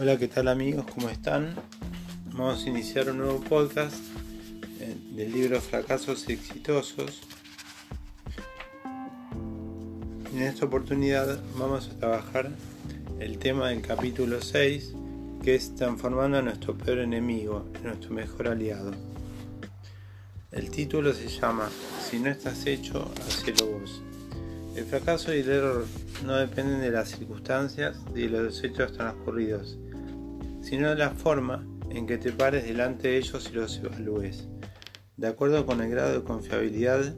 Hola, ¿qué tal amigos? ¿Cómo están? Vamos a iniciar un nuevo podcast eh, del libro Fracasos Exitosos. En esta oportunidad vamos a trabajar el tema del capítulo 6, que es transformando a nuestro peor enemigo en nuestro mejor aliado. El título se llama Si no estás hecho, hacelo vos. El fracaso y el error no dependen de las circunstancias ni de los hechos transcurridos, sino la forma en que te pares delante de ellos y los evalúes, de acuerdo con el grado de confiabilidad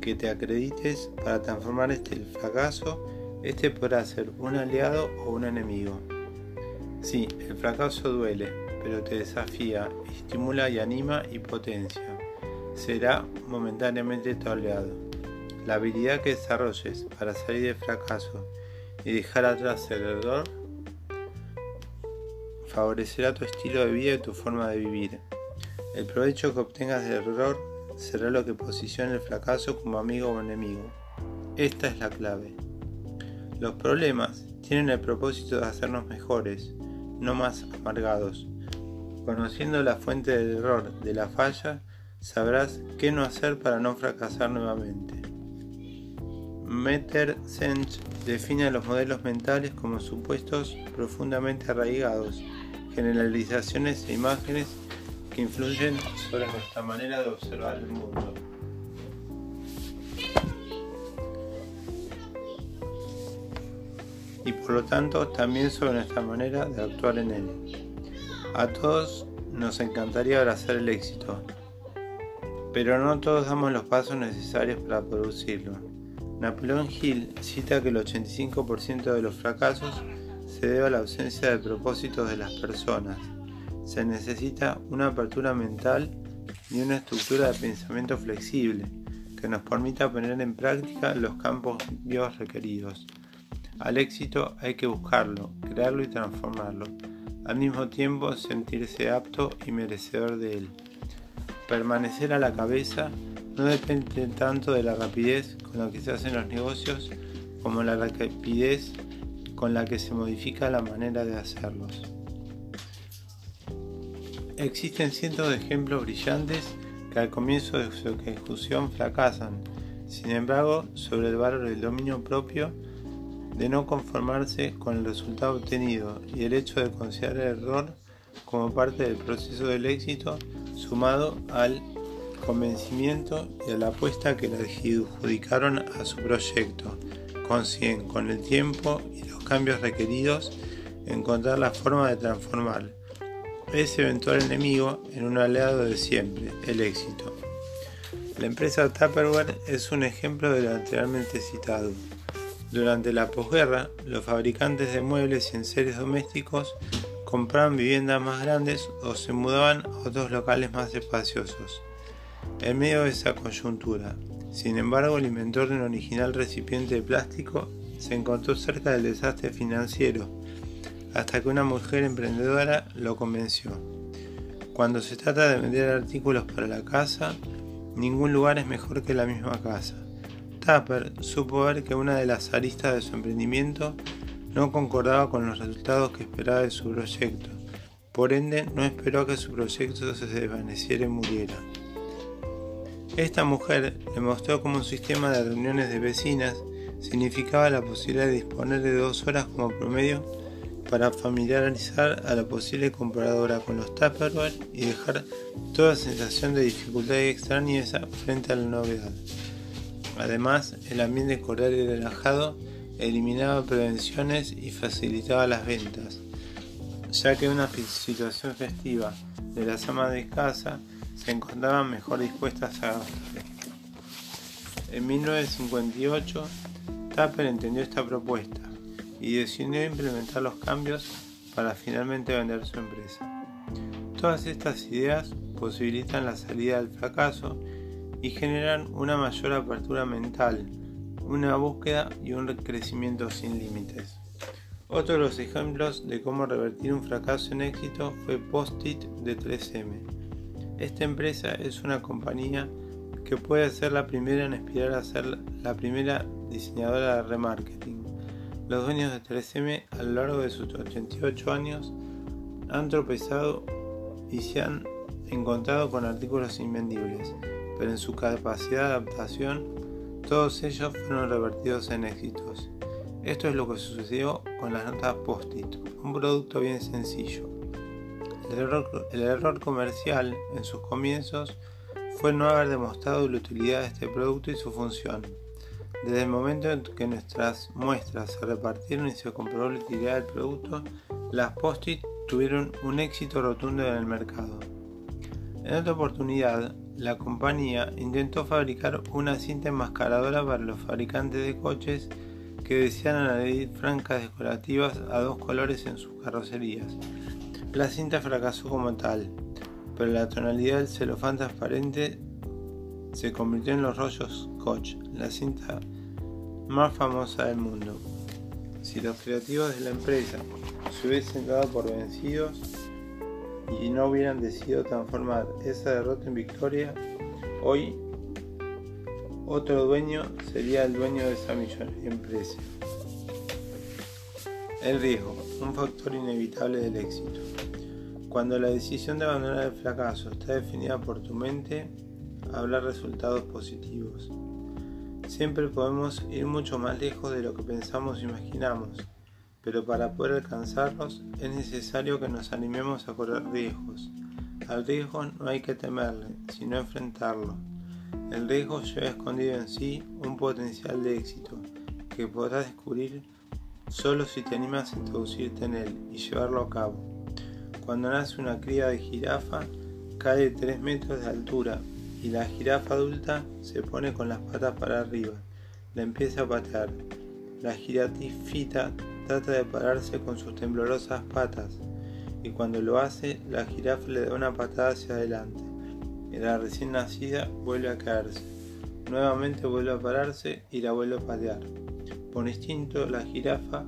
que te acredites para transformar este fracaso, este podrá ser un aliado o un enemigo. Sí, el fracaso duele, pero te desafía, estimula y anima y potencia. Será momentáneamente tu aliado. La habilidad que desarrolles para salir del fracaso y dejar atrás el error favorecerá tu estilo de vida y tu forma de vivir. El provecho que obtengas del error será lo que posicione el fracaso como amigo o enemigo. Esta es la clave. Los problemas tienen el propósito de hacernos mejores, no más amargados. Conociendo la fuente del error, de la falla, sabrás qué no hacer para no fracasar nuevamente. Meter define a los modelos mentales como supuestos profundamente arraigados generalizaciones e imágenes que influyen sobre nuestra manera de observar el mundo. Y por lo tanto también sobre nuestra manera de actuar en él. A todos nos encantaría abrazar el éxito, pero no todos damos los pasos necesarios para producirlo. Napoleón Hill cita que el 85% de los fracasos se debe a la ausencia de propósitos de las personas. Se necesita una apertura mental y una estructura de pensamiento flexible que nos permita poner en práctica los campos requeridos. Al éxito hay que buscarlo, crearlo y transformarlo. Al mismo tiempo sentirse apto y merecedor de él. Permanecer a la cabeza no depende tanto de la rapidez con la que se hacen los negocios como la rapidez con la que se modifica la manera de hacerlos. Existen cientos de ejemplos brillantes que al comienzo de su ejecución fracasan. Sin embargo, sobre el valor del dominio propio, de no conformarse con el resultado obtenido y el hecho de considerar el error como parte del proceso del éxito, sumado al convencimiento y a la apuesta que le adjudicaron a su proyecto, con el tiempo y los cambios requeridos encontrar la forma de transformar ese eventual enemigo en un aliado de siempre, el éxito. La empresa Tupperware es un ejemplo de lo anteriormente citado. Durante la posguerra, los fabricantes de muebles y enseres domésticos compraban viviendas más grandes o se mudaban a otros locales más espaciosos. En medio de esa coyuntura, sin embargo, el inventor de un original recipiente de plástico se encontró cerca del desastre financiero, hasta que una mujer emprendedora lo convenció. Cuando se trata de vender artículos para la casa, ningún lugar es mejor que la misma casa. Tapper supo ver que una de las aristas de su emprendimiento no concordaba con los resultados que esperaba de su proyecto. Por ende, no esperó que su proyecto se desvaneciera y muriera. Esta mujer demostró cómo un sistema de reuniones de vecinas significaba la posibilidad de disponer de dos horas como promedio para familiarizar a la posible compradora con los Tupperware y dejar toda sensación de dificultad y extrañeza frente a la novedad. Además, el ambiente cordial y relajado eliminaba prevenciones y facilitaba las ventas, ya que una situación festiva de las amas de casa se encontraban mejor dispuestas a En 1958, Tapper entendió esta propuesta y decidió implementar los cambios para finalmente vender su empresa. Todas estas ideas posibilitan la salida del fracaso y generan una mayor apertura mental, una búsqueda y un crecimiento sin límites. Otro de los ejemplos de cómo revertir un fracaso en éxito fue Post-it de 3M. Esta empresa es una compañía que puede ser la primera en aspirar a ser la primera diseñadora de remarketing. Los dueños de 3M a lo largo de sus 88 años han tropezado y se han encontrado con artículos invendibles, pero en su capacidad de adaptación todos ellos fueron revertidos en éxitos. Esto es lo que sucedió con las notas Post-it, un producto bien sencillo. El error, el error, comercial en sus comienzos fue no haber demostrado la utilidad de este producto y su función. Desde el momento en que nuestras muestras se repartieron y se comprobó la utilidad del producto, las Post-it tuvieron un éxito rotundo en el mercado. En otra oportunidad, la compañía intentó fabricar una cinta enmascaradora para los fabricantes de coches que desean añadir francas decorativas a dos colores en sus carrocerías. La cinta fracasó como tal, pero la tonalidad del celofán transparente se convirtió en los rollos Scotch, la cinta más famosa del mundo. Si los creativos de la empresa se hubiesen dado por vencidos y no hubieran decidido transformar esa derrota en victoria, hoy otro dueño sería el dueño de esa millonaria empresa. El riesgo, un factor inevitable del éxito. Cuando la decisión de abandonar el fracaso está definida por tu mente, habrá resultados positivos. Siempre podemos ir mucho más lejos de lo que pensamos e imaginamos, pero para poder alcanzarlos es necesario que nos animemos a correr riesgos. Al riesgo no hay que temerle, sino enfrentarlo. El riesgo lleva escondido en sí un potencial de éxito que podrás descubrir solo si te animas a introducirte en él y llevarlo a cabo. Cuando nace una cría de jirafa, cae de 3 metros de altura y la jirafa adulta se pone con las patas para arriba. La empieza a patear. La jirafita trata de pararse con sus temblorosas patas y cuando lo hace, la jirafa le da una patada hacia adelante y la recién nacida vuelve a caerse. Nuevamente vuelve a pararse y la vuelve a patear. Por instinto, la jirafa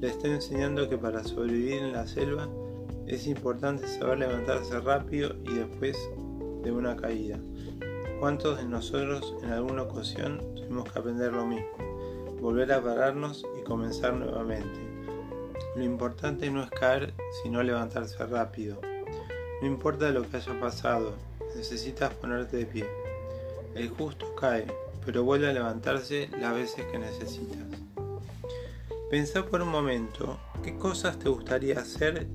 le está enseñando que para sobrevivir en la selva es importante saber levantarse rápido y después de una caída. ¿Cuántos de nosotros en alguna ocasión tuvimos que aprender lo mismo? Volver a pararnos y comenzar nuevamente. Lo importante no es caer, sino levantarse rápido. No importa lo que haya pasado, necesitas ponerte de pie. El justo cae, pero vuelve a levantarse las veces que necesitas. Pensá por un momento qué cosas te gustaría hacer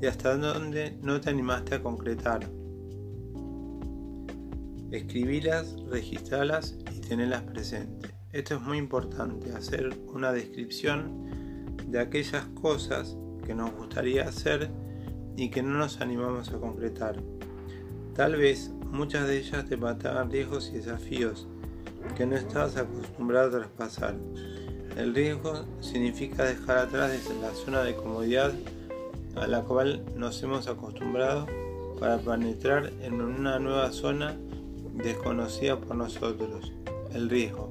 y hasta dónde no te animaste a concretar. Escribílas, registralas y tenerlas presentes. Esto es muy importante, hacer una descripción de aquellas cosas que nos gustaría hacer y que no nos animamos a concretar. Tal vez muchas de ellas te mataban riesgos y desafíos que no estabas acostumbrado a traspasar. El riesgo significa dejar atrás la zona de comodidad a la cual nos hemos acostumbrado para penetrar en una nueva zona desconocida por nosotros, el riesgo.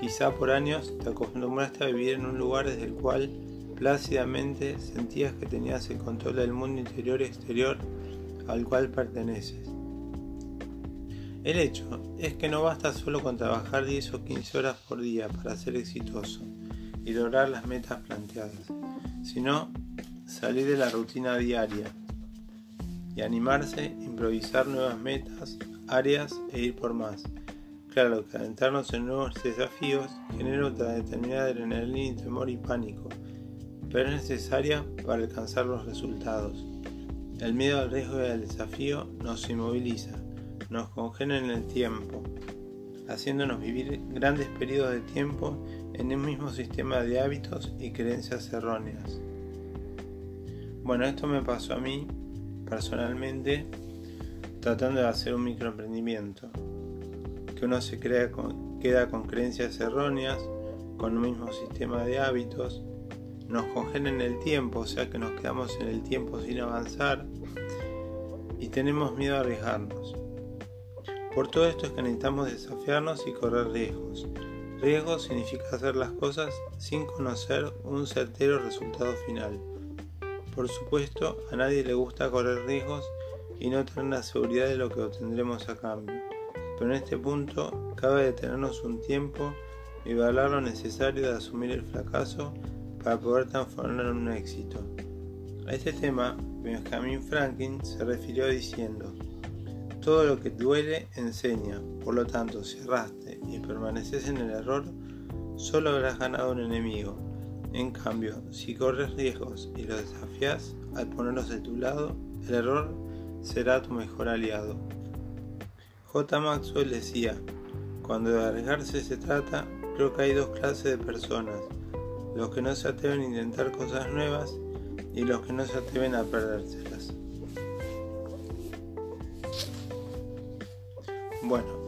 Quizá por años te acostumbraste a vivir en un lugar desde el cual plácidamente sentías que tenías el control del mundo interior y exterior al cual perteneces. El hecho es que no basta solo con trabajar 10 o 15 horas por día para ser exitoso y lograr las metas planteadas, sino salir de la rutina diaria y animarse a improvisar nuevas metas, áreas e ir por más. Claro que adentrarnos en nuevos desafíos genera otra determinada adrenalina, temor y pánico, pero es necesaria para alcanzar los resultados. El miedo al riesgo y al desafío nos inmoviliza, nos congela en el tiempo, haciéndonos vivir grandes periodos de tiempo en el mismo sistema de hábitos y creencias erróneas. Bueno, esto me pasó a mí personalmente tratando de hacer un microemprendimiento, que uno se crea queda con creencias erróneas, con un mismo sistema de hábitos, nos congelen el tiempo, o sea que nos quedamos en el tiempo sin avanzar y tenemos miedo a arriesgarnos. Por todo esto es que necesitamos desafiarnos y correr riesgos. Riesgo significa hacer las cosas sin conocer un certero resultado final. Por supuesto, a nadie le gusta correr riesgos y no tener la seguridad de lo que obtendremos a cambio. Pero en este punto cabe detenernos un tiempo y valorar lo necesario de asumir el fracaso para poder transformarlo en un éxito. A este tema, Benjamin Franklin se refirió diciendo, todo lo que duele enseña, por lo tanto, si erraste y permaneces en el error, solo habrás ganado un enemigo. En cambio, si corres riesgos y los desafías, al ponerlos de tu lado, el error será tu mejor aliado. J. Maxwell decía, cuando de arriesgarse se trata, creo que hay dos clases de personas, los que no se atreven a intentar cosas nuevas y los que no se atreven a perdérselas. Bueno,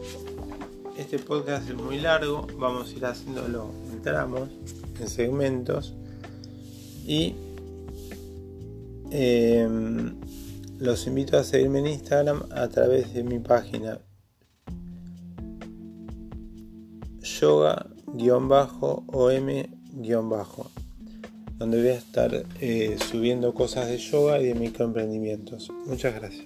este podcast es muy largo, vamos a ir haciéndolo en tramos, en segmentos y em, los invito a seguirme en Instagram a través de mi página yoga-om- donde voy a estar eh, subiendo cosas de yoga y de microemprendimientos. Muchas gracias.